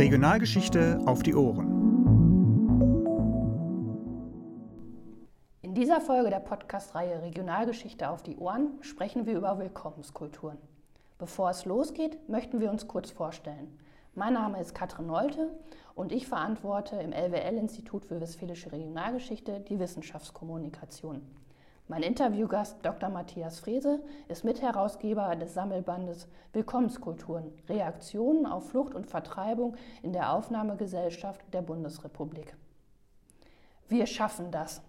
Regionalgeschichte auf die Ohren. In dieser Folge der Podcast-Reihe Regionalgeschichte auf die Ohren sprechen wir über Willkommenskulturen. Bevor es losgeht, möchten wir uns kurz vorstellen. Mein Name ist Katrin Nolte und ich verantworte im LWL-Institut für Westfälische Regionalgeschichte die Wissenschaftskommunikation. Mein Interviewgast Dr. Matthias Frese ist Mitherausgeber des Sammelbandes Willkommenskulturen – Reaktionen auf Flucht und Vertreibung in der Aufnahmegesellschaft der Bundesrepublik. Wir schaffen das.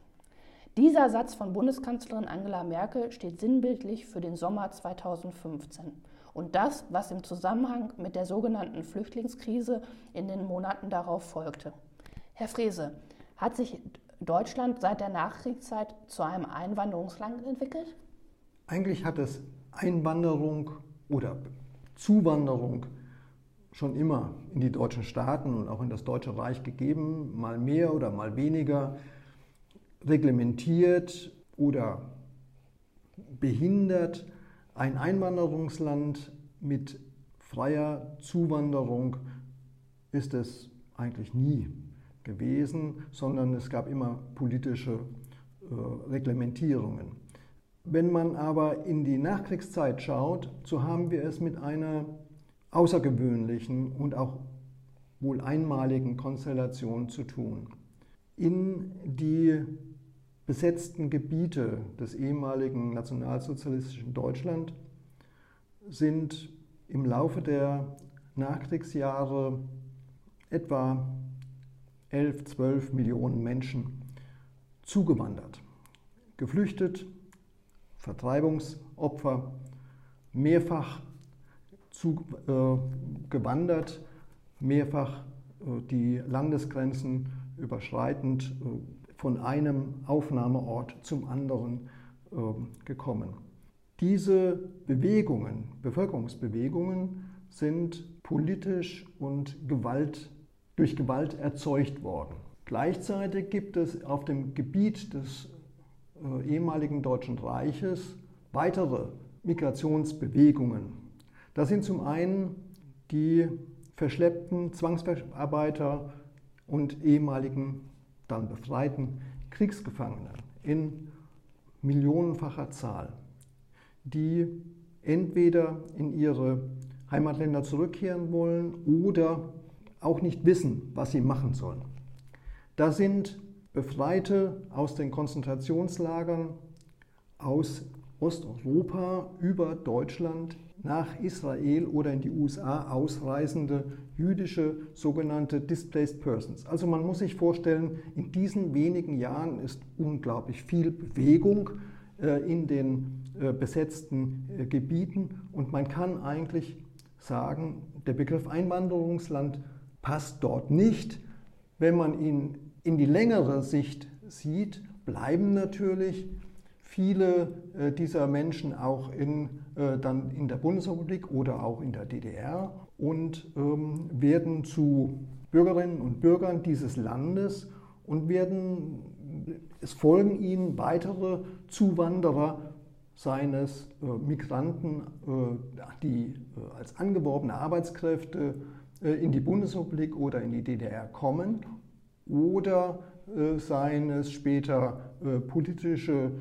Dieser Satz von Bundeskanzlerin Angela Merkel steht sinnbildlich für den Sommer 2015 und das, was im Zusammenhang mit der sogenannten Flüchtlingskrise in den Monaten darauf folgte. Herr Frese, hat sich Deutschland seit der Nachkriegszeit zu einem Einwanderungsland entwickelt? Eigentlich hat es Einwanderung oder Zuwanderung schon immer in die deutschen Staaten und auch in das Deutsche Reich gegeben, mal mehr oder mal weniger reglementiert oder behindert. Ein Einwanderungsland mit freier Zuwanderung ist es eigentlich nie gewesen, sondern es gab immer politische äh, Reglementierungen. Wenn man aber in die Nachkriegszeit schaut, so haben wir es mit einer außergewöhnlichen und auch wohl einmaligen Konstellation zu tun. In die besetzten Gebiete des ehemaligen nationalsozialistischen Deutschland sind im Laufe der Nachkriegsjahre etwa 11, 12 Millionen Menschen zugewandert. Geflüchtet, Vertreibungsopfer, mehrfach zugewandert, äh, mehrfach äh, die Landesgrenzen überschreitend äh, von einem Aufnahmeort zum anderen äh, gekommen. Diese Bewegungen, Bevölkerungsbewegungen, sind politisch und gewalt durch Gewalt erzeugt worden. Gleichzeitig gibt es auf dem Gebiet des äh, ehemaligen Deutschen Reiches weitere Migrationsbewegungen. Das sind zum einen die verschleppten Zwangsarbeiter und ehemaligen, dann befreiten Kriegsgefangenen in millionenfacher Zahl, die entweder in ihre Heimatländer zurückkehren wollen oder auch nicht wissen, was sie machen sollen. Da sind Befreite aus den Konzentrationslagern aus Osteuropa über Deutschland nach Israel oder in die USA ausreisende jüdische sogenannte Displaced Persons. Also man muss sich vorstellen, in diesen wenigen Jahren ist unglaublich viel Bewegung äh, in den äh, besetzten äh, Gebieten und man kann eigentlich sagen, der Begriff Einwanderungsland passt dort nicht. Wenn man ihn in die längere Sicht sieht, bleiben natürlich viele äh, dieser Menschen auch in, äh, dann in der Bundesrepublik oder auch in der DDR und ähm, werden zu Bürgerinnen und Bürgern dieses Landes und werden, es folgen ihnen weitere Zuwanderer seines äh, Migranten, die als angeworbene Arbeitskräfte in die Bundesrepublik oder in die DDR kommen oder äh, seien es später äh, politische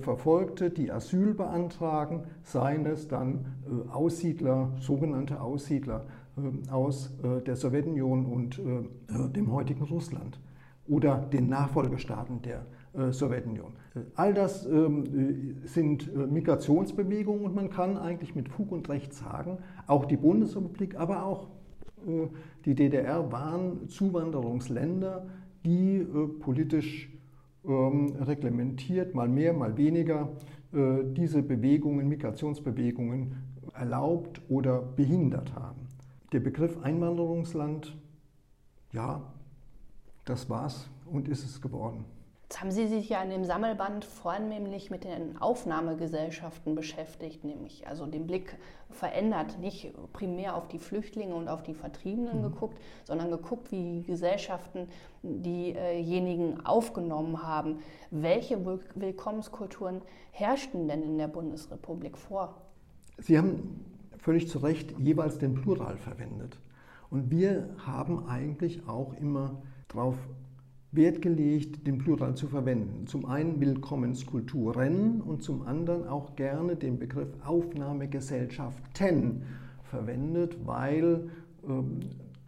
Verfolgte, die Asyl beantragen, seien es dann Aussiedler, sogenannte Aussiedler aus der Sowjetunion und dem heutigen Russland oder den Nachfolgestaaten der Sowjetunion. All das ähm, sind Migrationsbewegungen und man kann eigentlich mit Fug und Recht sagen, auch die Bundesrepublik, aber auch äh, die DDR waren Zuwanderungsländer, die äh, politisch ähm, reglementiert, mal mehr, mal weniger, äh, diese Bewegungen, Migrationsbewegungen erlaubt oder behindert haben. Der Begriff Einwanderungsland, ja, das war's und ist es geworden. Jetzt haben Sie sich ja in dem Sammelband vornehmlich mit den Aufnahmegesellschaften beschäftigt, nämlich also den Blick verändert, nicht primär auf die Flüchtlinge und auf die Vertriebenen mhm. geguckt, sondern geguckt, wie Gesellschaften diejenigen aufgenommen haben. Welche Willkommenskulturen herrschten denn in der Bundesrepublik vor? Sie haben völlig zu Recht jeweils den Plural verwendet. Und wir haben eigentlich auch immer darauf Wert gelegt, den Plural zu verwenden. Zum einen Willkommenskulturen und zum anderen auch gerne den Begriff Aufnahmegesellschaften verwendet, weil ähm,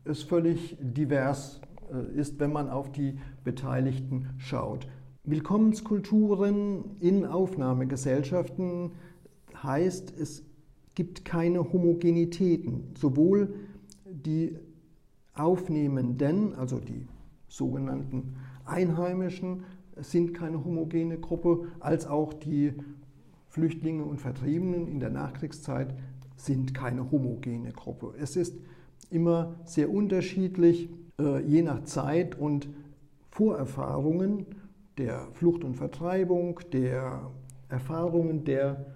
es völlig divers äh, ist, wenn man auf die Beteiligten schaut. Willkommenskulturen in Aufnahmegesellschaften heißt, es gibt keine Homogenitäten. Sowohl die Aufnehmenden, also die sogenannten Einheimischen, sind keine homogene Gruppe, als auch die Flüchtlinge und Vertriebenen in der Nachkriegszeit sind keine homogene Gruppe. Es ist immer sehr unterschiedlich, äh, je nach Zeit und Vorerfahrungen der Flucht und Vertreibung, der Erfahrungen der,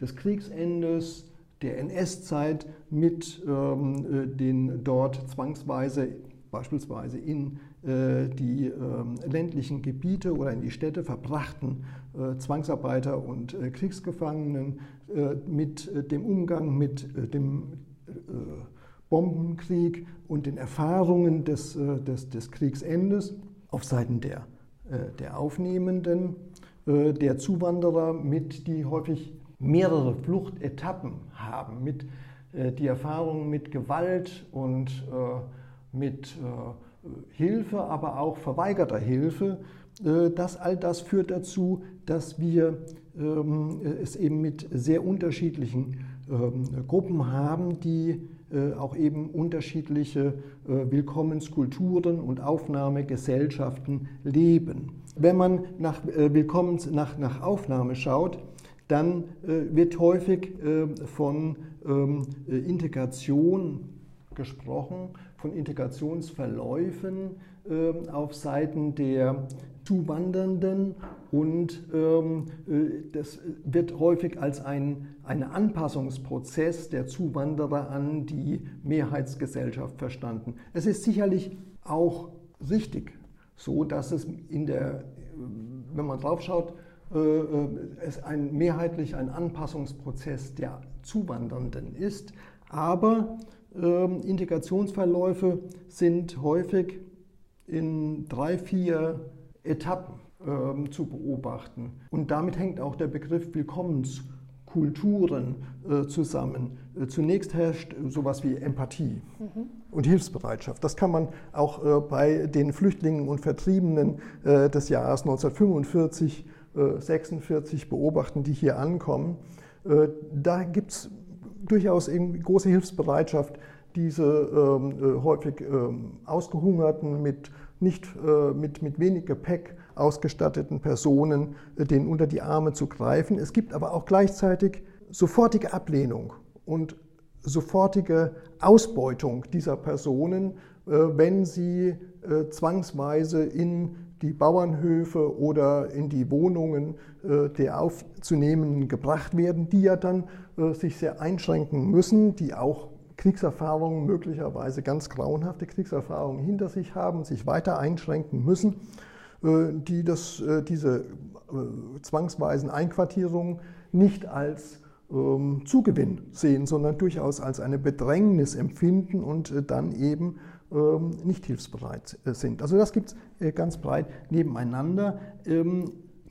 des Kriegsendes, der NS-Zeit mit ähm, äh, den dort zwangsweise beispielsweise in äh, die äh, ländlichen Gebiete oder in die Städte verbrachten äh, Zwangsarbeiter und äh, Kriegsgefangenen äh, mit äh, dem Umgang mit dem Bombenkrieg und den Erfahrungen des, des, des Kriegsendes auf Seiten der, der Aufnehmenden, der Zuwanderer mit, die häufig mehrere Fluchtetappen haben, mit die Erfahrungen mit Gewalt und mit äh, Hilfe, aber auch verweigerter Hilfe. Äh, das, all das führt dazu, dass wir ähm, es eben mit sehr unterschiedlichen ähm, Gruppen haben, die äh, auch eben unterschiedliche Willkommenskulturen und Aufnahmegesellschaften leben. Wenn man nach, Willkommens, nach, nach Aufnahme schaut, dann wird häufig von ähm, Integration gesprochen von Integrationsverläufen äh, auf Seiten der Zuwandernden und ähm, äh, das wird häufig als ein ein Anpassungsprozess der Zuwanderer an die Mehrheitsgesellschaft verstanden. Es ist sicherlich auch richtig so, dass es in der, wenn man drauf schaut, äh, äh, es ein, mehrheitlich ein Anpassungsprozess der Zuwandernden ist, aber ähm, Integrationsverläufe sind häufig in drei, vier Etappen ähm, zu beobachten. Und damit hängt auch der Begriff Willkommenskulturen äh, zusammen. Äh, zunächst herrscht sowas wie Empathie mhm. und Hilfsbereitschaft. Das kann man auch äh, bei den Flüchtlingen und Vertriebenen des Jahres 1945, 46 beobachten, die hier ankommen. Da gibt es durchaus große Hilfsbereitschaft, diese ähm, äh, häufig ähm, ausgehungerten, mit, nicht, äh, mit, mit wenig Gepäck ausgestatteten Personen, äh, denen unter die Arme zu greifen. Es gibt aber auch gleichzeitig sofortige Ablehnung und sofortige Ausbeutung dieser Personen, äh, wenn sie äh, zwangsweise in die Bauernhöfe oder in die Wohnungen äh, der Aufzunehmenden gebracht werden, die ja dann sich sehr einschränken müssen, die auch Kriegserfahrungen, möglicherweise ganz grauenhafte Kriegserfahrungen hinter sich haben, sich weiter einschränken müssen, äh, die das, diese zwangsweisen Einquartierungen nicht als ähm, Zugewinn sehen, sondern durchaus als eine Bedrängnis empfinden und dann eben ähm, nicht hilfsbereit sind. Also das gibt es ganz breit nebeneinander.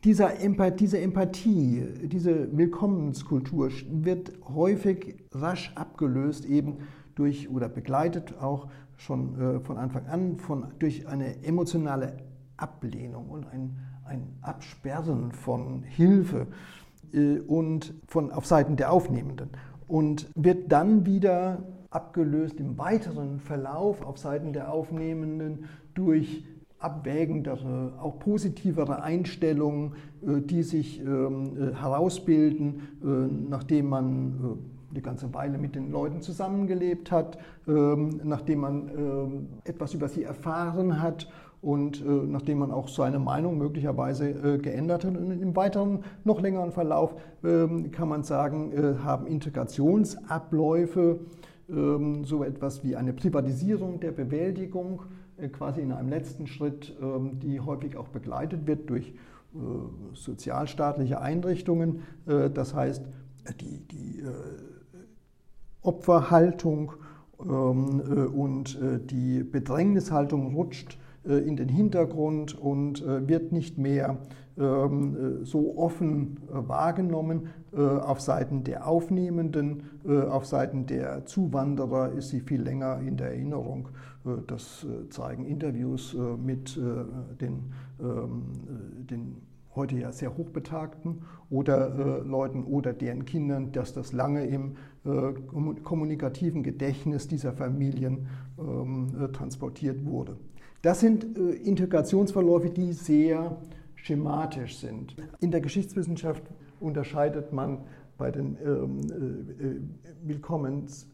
Dieser Empathie, diese Empathie, diese Willkommenskultur wird häufig rasch abgelöst, eben durch oder begleitet auch schon äh, von Anfang an von, durch eine emotionale Ablehnung und ein, ein Absperren von Hilfe äh, und von, auf Seiten der Aufnehmenden. Und wird dann wieder abgelöst im weiteren Verlauf auf Seiten der Aufnehmenden durch abwägendere, auch positivere Einstellungen, äh, die sich ähm, äh, herausbilden, äh, nachdem man eine ganze Weile mit den Leuten zusammengelebt hat, ähm, nachdem man ähm, etwas über sie erfahren hat und nachdem man auch seine Meinung möglicherweise geändert hat. Und im weiteren, noch längeren Verlauf kann man sagen, haben Integrationsabläufe so etwas wie eine Privatisierung der Bewältigung äh, quasi in einem letzten Schritt, ähm, die häufig auch begleitet wird durch äh, sozialstaatliche Einrichtungen. Äh, das heißt, die, die Opferhaltung ähm, äh, und äh, die Bedrängnishaltung rutscht äh, in den Hintergrund und wird nicht mehr so offen wahrgenommen. Auf Seiten der Aufnehmenden, auf Seiten der Zuwanderer ist sie viel länger in der Erinnerung. Das zeigen Interviews mit den, ähm, den heute ja sehr hochbetagten oder äh, Leuten oder deren Kindern, dass das lange im äh, kommunikativen Gedächtnis dieser Familien ähm, äh, transportiert wurde. Das sind äh, Integrationsverläufe, die sehr schematisch sind. In der Geschichtswissenschaft unterscheidet man bei den ähm, äh, äh, Willkommens,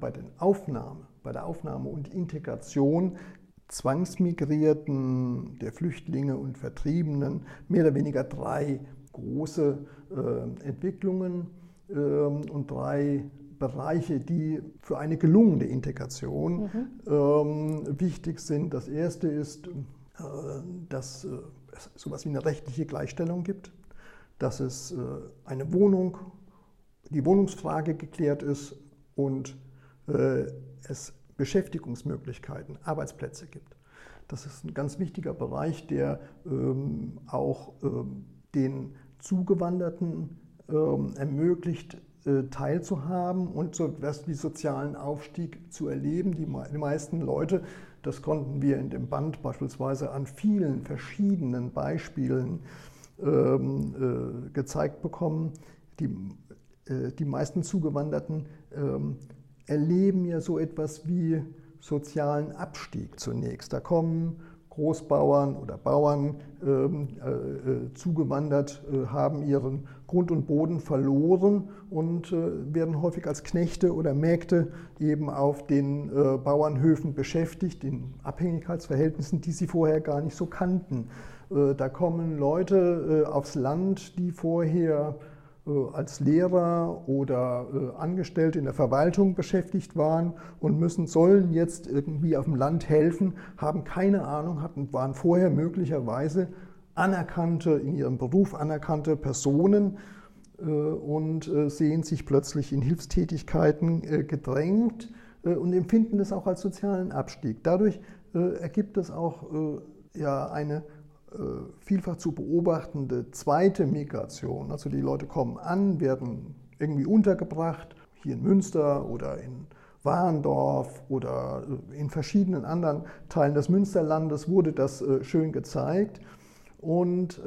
bei den Aufnahme, bei der Aufnahme und Integration Zwangsmigrierten, der Flüchtlinge und Vertriebenen mehr oder weniger drei große äh, Entwicklungen äh, und drei Bereiche, die für eine gelungene Integration mhm. ähm, wichtig sind. Das erste ist, äh, dass es so etwas wie eine rechtliche Gleichstellung gibt, dass es äh, eine Wohnung, die Wohnungsfrage geklärt ist und äh, es Beschäftigungsmöglichkeiten, Arbeitsplätze gibt. Das ist ein ganz wichtiger Bereich, der ähm, auch ähm, den Zugewanderten ähm, ermöglicht, äh, teilzuhaben und so etwas wie sozialen Aufstieg zu erleben. Die meisten Leute, das konnten wir in dem Band beispielsweise an vielen verschiedenen Beispielen ähm, äh, gezeigt bekommen, die, äh, die meisten Zugewanderten ähm, erleben ja so etwas wie sozialen Abstieg zunächst. Da kommen Großbauern oder Bauern ähm, äh, äh, zugewandert, äh, haben ihren Grund und Boden verloren und äh, werden häufig als Knechte oder Mägde eben auf den Bauernhöfen beschäftigt, in Abhängigkeitsverhältnissen, die sie vorher gar nicht so kannten. Da kommen Leute aufs Land, die vorher als Lehrer oder äh, Angestellte in der Verwaltung beschäftigt waren und müssen, sollen jetzt irgendwie auf dem Land helfen, haben keine Ahnung, hatten, waren vorher möglicherweise anerkannte, in ihrem Beruf anerkannte Personen äh, und sehen sich plötzlich in Hilfstätigkeiten gedrängt und empfinden das auch als sozialen Abstieg. Dadurch ergibt es auch ja, eine äh, vielfach zu beobachtende zweite Migration. Also die Leute kommen an, werden irgendwie untergebracht, hier in Münster oder in Warendorf oder äh, in verschiedenen anderen Teilen des Münsterlandes wurde das äh, schön gezeigt. Und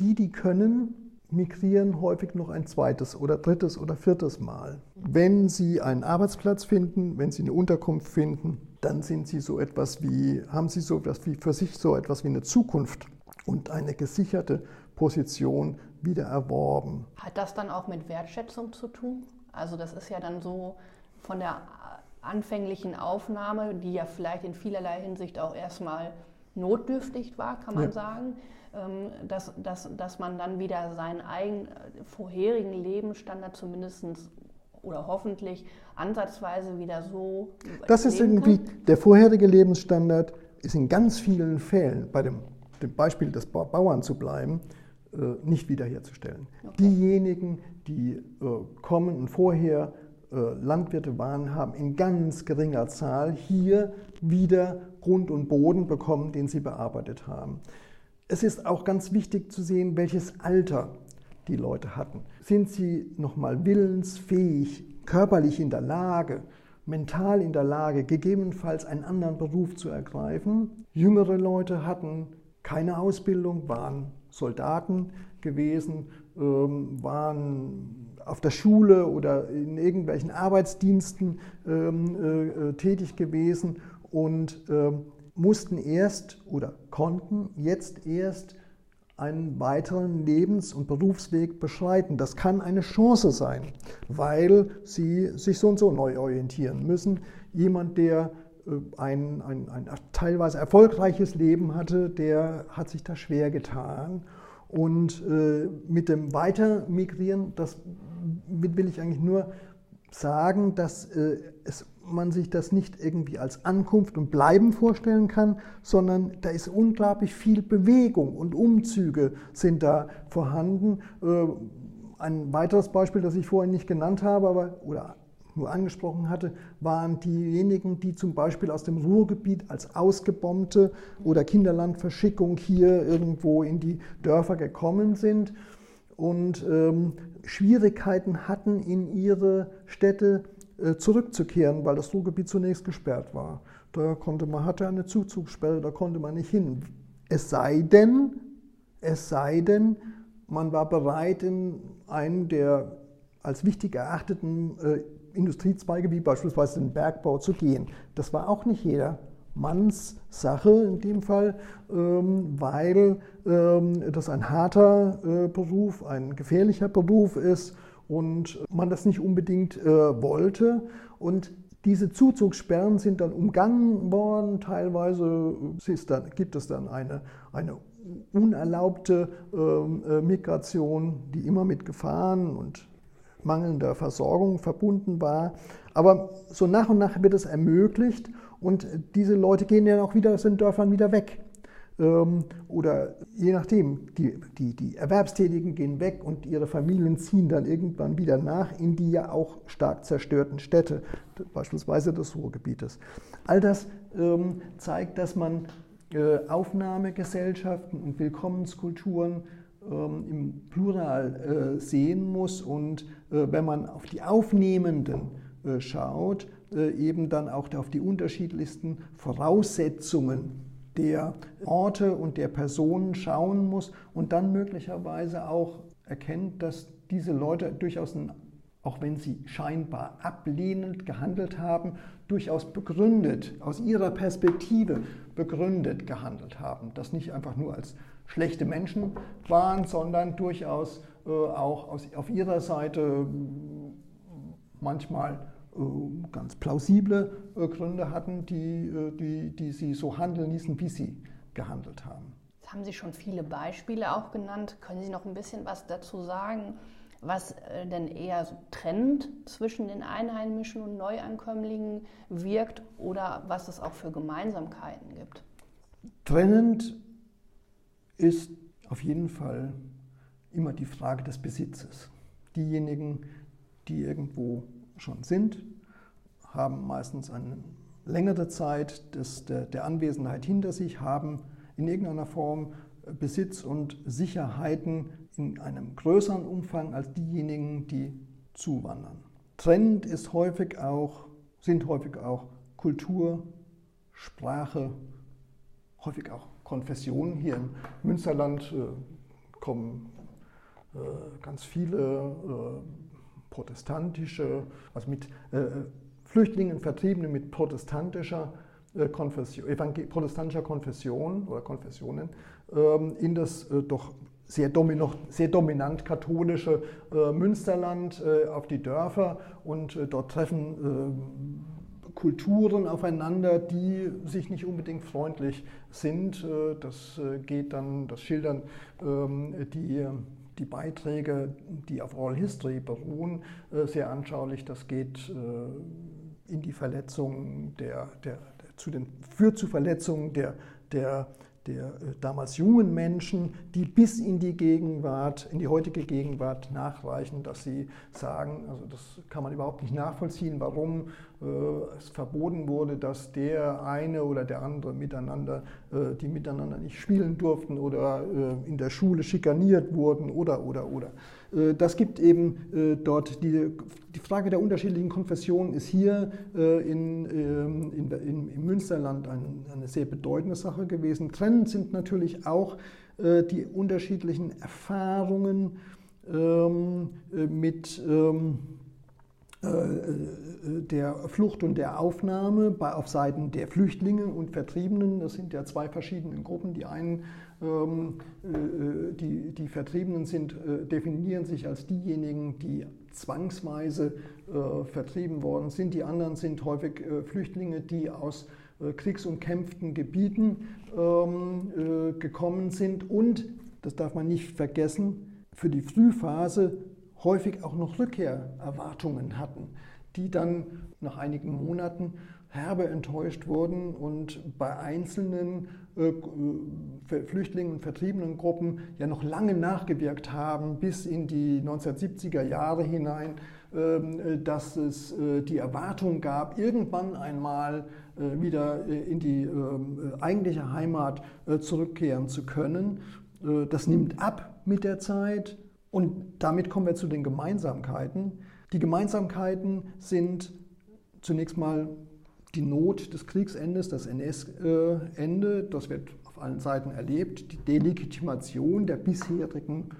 die, die können, migrieren häufig noch ein zweites oder drittes oder viertes Mal. Wenn sie einen Arbeitsplatz finden, wenn sie eine Unterkunft finden, dann sind sie so etwas wie, haben sie so etwas wie für sich so etwas wie eine Zukunft und eine gesicherte Position wieder erworben. Hat das dann auch mit Wertschätzung zu tun? Also das ist ja dann so von der anfänglichen Aufnahme, die ja vielleicht in vielerlei Hinsicht auch erstmal notdürftig war, kann man ja. sagen, ähm, dass, dass, dass man dann wieder seinen eigenen äh, vorherigen Lebensstandard zumindest oder hoffentlich ansatzweise wieder so. Das ist irgendwie kann. der vorherige Lebensstandard, ist in ganz vielen Fällen, bei dem, dem Beispiel des Bauern zu bleiben, äh, nicht wiederherzustellen. Okay. Diejenigen, die äh, kommen und vorher Landwirte waren, haben in ganz geringer Zahl hier wieder Grund und Boden bekommen, den sie bearbeitet haben. Es ist auch ganz wichtig zu sehen, welches Alter die Leute hatten. Sind sie nochmal willensfähig, körperlich in der Lage, mental in der Lage, gegebenenfalls einen anderen Beruf zu ergreifen? Jüngere Leute hatten keine Ausbildung, waren Soldaten gewesen, ähm, waren auf der Schule oder in irgendwelchen Arbeitsdiensten ähm, äh, äh, tätig gewesen und ähm, mussten erst oder konnten jetzt erst einen weiteren Lebens- und Berufsweg beschreiten. Das kann eine Chance sein, weil sie sich so und so neu orientieren müssen. Jemand, der äh, ein, ein, ein teilweise erfolgreiches Leben hatte, der hat sich da schwer getan. Und äh, mit dem Weitermigrieren, das will ich eigentlich nur sagen, dass äh, es man sich das nicht irgendwie als Ankunft und Bleiben vorstellen kann, sondern da ist unglaublich viel Bewegung und Umzüge sind da vorhanden. Äh, ein weiteres Beispiel, das ich vorhin nicht genannt habe, aber, oder nur angesprochen hatte, waren diejenigen, die zum Beispiel aus dem Ruhrgebiet als Ausgebombte oder Kinderlandverschickung hier irgendwo in die Dörfer gekommen sind und ähm, Schwierigkeiten hatten, in ihre Städte zurückzukehren, weil das Ruhrgebiet zunächst gesperrt war. Da konnte man, hatte eine Zuzugssperre, da konnte man nicht hin. Es sei denn, es sei denn, man war bereit, in einen der als wichtig erachteten äh, Industriezweige wie beispielsweise den Bergbau zu gehen. Das war auch nicht jeder Manns Sache in dem Fall, ähm, weil ähm, das ein harter äh, Beruf, ein gefährlicher Beruf ist und man das nicht unbedingt äh, wollte. Und diese Zuzugssperren sind dann umgangen worden. Teilweise dann, gibt es dann eine, eine unerlaubte ähm, äh, Migration, die immer mit Gefahren und mangelnder Versorgung verbunden war. Aber so nach und nach wird es ermöglicht und diese Leute gehen dann auch wieder aus den Dörfern wieder weg. Ähm, oder je nachdem, die, die, die Erwerbstätigen gehen weg und ihre Familien ziehen dann irgendwann wieder nach in die ja auch stark zerstörten Städte, beispielsweise des Ruhrgebietes. All das ähm, zeigt, dass man äh, Aufnahmegesellschaften und Willkommenskulturen ähm, im Plural äh, sehen muss und äh, wenn man auf die Aufnehmenden äh, schaut, eben dann auch auf die unterschiedlichsten Voraussetzungen der Orte und der Personen schauen muss und dann möglicherweise auch erkennt, dass diese Leute durchaus, ein, auch wenn sie scheinbar ablehnend gehandelt haben, durchaus begründet, aus ihrer Perspektive begründet gehandelt haben. Das nicht einfach nur als schlechte Menschen waren, sondern durchaus äh, auch aus, auf ihrer Seite manchmal ganz plausible äh, Gründe hatten, die, äh, die, die sie so handeln ließen, wie sie gehandelt haben. Jetzt haben Sie schon viele Beispiele auch genannt. Können Sie noch ein bisschen was dazu sagen, was denn eher so trennend zwischen den Einheimischen und Neuankömmlingen wirkt oder was es auch für Gemeinsamkeiten gibt? Trennend ist auf jeden Fall immer die Frage des Besitzes. Diejenigen, die irgendwo schon sind, haben meistens eine längere Zeit des, der, der Anwesenheit hinter sich, haben in irgendeiner Form Besitz und Sicherheiten in einem größeren Umfang als diejenigen, die zuwandern. Trend ist häufig auch, sind häufig auch Kultur, Sprache, häufig auch Konfessionen. Hier im Münsterland äh, kommen äh, ganz viele äh, protestantische, also mit äh, Flüchtlingen, Vertriebenen mit protestantischer äh, Konfession, protestantischer Konfession oder Konfessionen ähm, in das äh, doch sehr, dominant, sehr dominant katholische Münsterland auf die Dörfer und dort treffen Kulturen aufeinander, die sich nicht unbedingt freundlich sind. Äh, das äh, geht dann, das schildern ähm, die, die Beiträge, die auf Oral History beruhen, äh, sehr anschaulich. Das geht in die Verletzung der, der, der zu den, führt zu Verletzungen der, der der äh, damals jungen Menschen, die bis in die Gegenwart, in die heutige Gegenwart nachreichen, dass sie sagen, also das kann man überhaupt nicht nachvollziehen, warum äh, es verboten wurde, dass der eine oder der andere miteinander, äh, die miteinander nicht spielen durften oder äh, in der Schule schikaniert wurden oder oder oder. Äh, das gibt eben äh, dort die, die Frage der unterschiedlichen Konfessionen ist hier äh, in, ähm, in, in, im Münsterland ein, eine sehr bedeutende Sache gewesen. Trennend sind natürlich auch die unterschiedlichen Erfahrungen ähm, mit ähm, der Flucht und der Aufnahme auf Seiten der Flüchtlinge und Vertriebenen. Das sind ja zwei verschiedene Gruppen. Die einen ähm, äh, die, die Vertriebenen sind, äh, definieren sich als diejenigen, die zwangsweise äh, vertrieben worden sind. Die anderen sind häufig Flüchtlinge, die aus kriegsumkämpften Gebieten ähm, gekommen sind und, das darf man nicht vergessen, für die Frühphase häufig auch noch Rückkehrerwartungen hatten, die dann nach einigen Monaten herbe enttäuscht wurden und bei einzelnen äh, äh, Flüchtlingen und vertriebenen Gruppen ja noch lange nachgewirkt haben, bis in die 1970er Jahre hinein, ähm, dass es die Erwartung gab, irgendwann einmal wieder in die ähm, eigentliche Heimat zurückkehren zu können. Das nimmt ab mit der Zeit und damit kommen wir zu den Gemeinsamkeiten. Die Gemeinsamkeiten sind zunächst mal die Not des Kriegsendes, das NS-Ende, das wird auf allen Seiten erlebt, die Delegitimation der bisherigen,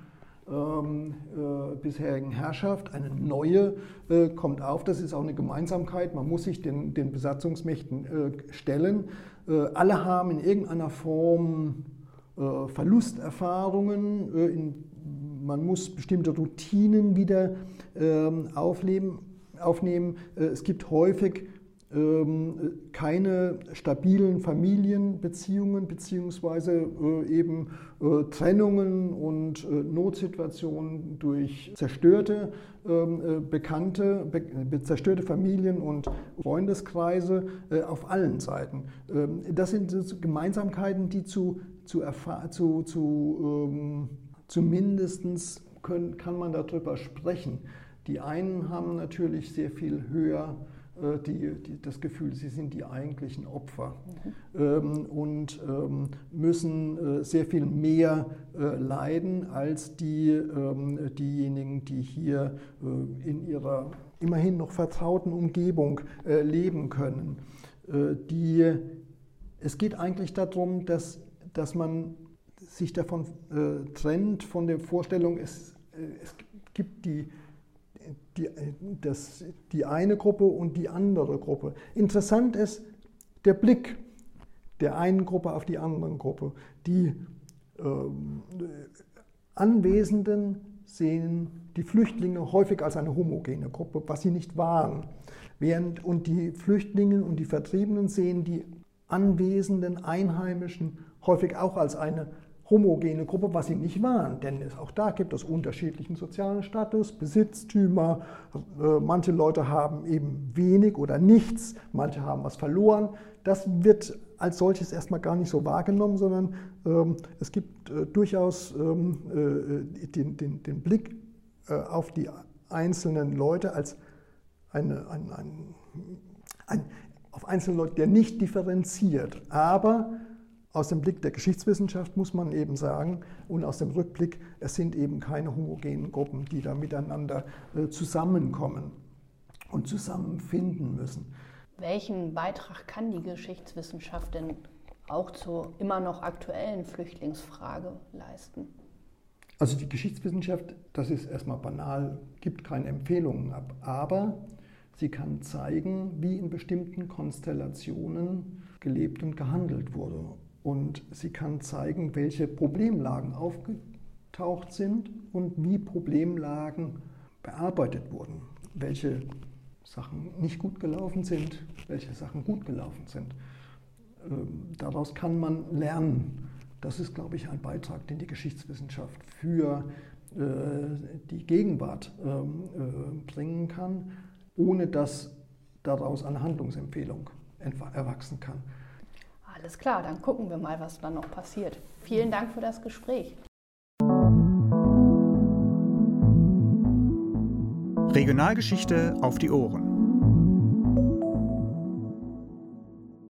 ähm, äh, bisherigen Herrschaft, eine neue äh, kommt auf, das ist auch eine Gemeinsamkeit, man muss sich den, den Besatzungsmächten äh, stellen. Äh, alle haben in irgendeiner Form äh, Verlusterfahrungen, äh, in, man muss bestimmte Routinen wieder ähm, aufleben, aufnehmen. es gibt häufig ähm, keine stabilen Familienbeziehungen beziehungsweise äh, eben äh, Trennungen und äh, Notsituationen durch zerstörte ähm, Bekannte, zerstörte Familien und Freundeskreise auf allen Seiten. Ähm, das sind Gemeinsamkeiten, die zu, zu, zu, zu zumindest können, kann man darüber sprechen. Die einen haben natürlich sehr viel höher äh, die, die, das Gefühl, sie sind die eigentlichen Opfer mhm. ähm, und ähm, müssen äh, sehr viel mehr äh, leiden als die, ähm, diejenigen, die hier äh, in ihrer immerhin noch vertrauten Umgebung äh, leben können. Äh, die, es geht eigentlich darum, dass, dass man sich davon trennt, von der Vorstellung, es, es gibt die die, das, die eine Gruppe und die andere Gruppe. Interessant ist der Blick der einen Gruppe auf die andere Gruppe. Die äh, Anwesenden sehen die Flüchtlinge häufig als eine homogene Gruppe, was sie nicht waren. Während, und die Flüchtlinge und die Vertriebenen sehen die anwesenden Einheimischen häufig auch als eine homogene Gruppe, was sie nicht waren. Denn auch da gibt es unterschiedlichen sozialen Status, Besitztümer. Äh, manche Leute haben eben wenig oder nichts, manche haben was verloren. Das wird als solches erstmal gar nicht so wahrgenommen, sondern ähm, es gibt äh, durchaus ähm, äh, den, den, den, Blick äh, auf die einzelnen Leute als eine, ein, ein, ein, auf einzelne Leute, der nicht differenziert, aber aus dem Blick der Geschichtswissenschaft muss man eben sagen und aus dem Rückblick, es sind eben keine homogenen Gruppen, die da miteinander äh, zusammenkommen und zusammenfinden müssen. Welchen Beitrag kann die Geschichtswissenschaft denn auch zur immer noch aktuellen Flüchtlingsfrage leisten? Also die Geschichtswissenschaft, das ist erstmal banal, gibt keine Empfehlungen ab, aber sie kann zeigen, wie in bestimmten Konstellationen gelebt und gehandelt wurde und sie kann zeigen, welche Problemlagen aufgetaucht sind und wie Problemlagen bearbeitet wurden, welche Sachen nicht gut gelaufen sind, welche Sachen gut gelaufen sind. Ähm, daraus kann man lernen. Das ist, glaube ich, ein Beitrag, den die Geschichtswissenschaft für äh, die Gegenwart ähm, äh, bringen kann, ohne dass daraus eine Handlungsempfehlung erwachsen kann. Alles klar, dann gucken wir mal, was dann noch passiert. Vielen Dank für das Gespräch. Regionalgeschichte auf die Ohren.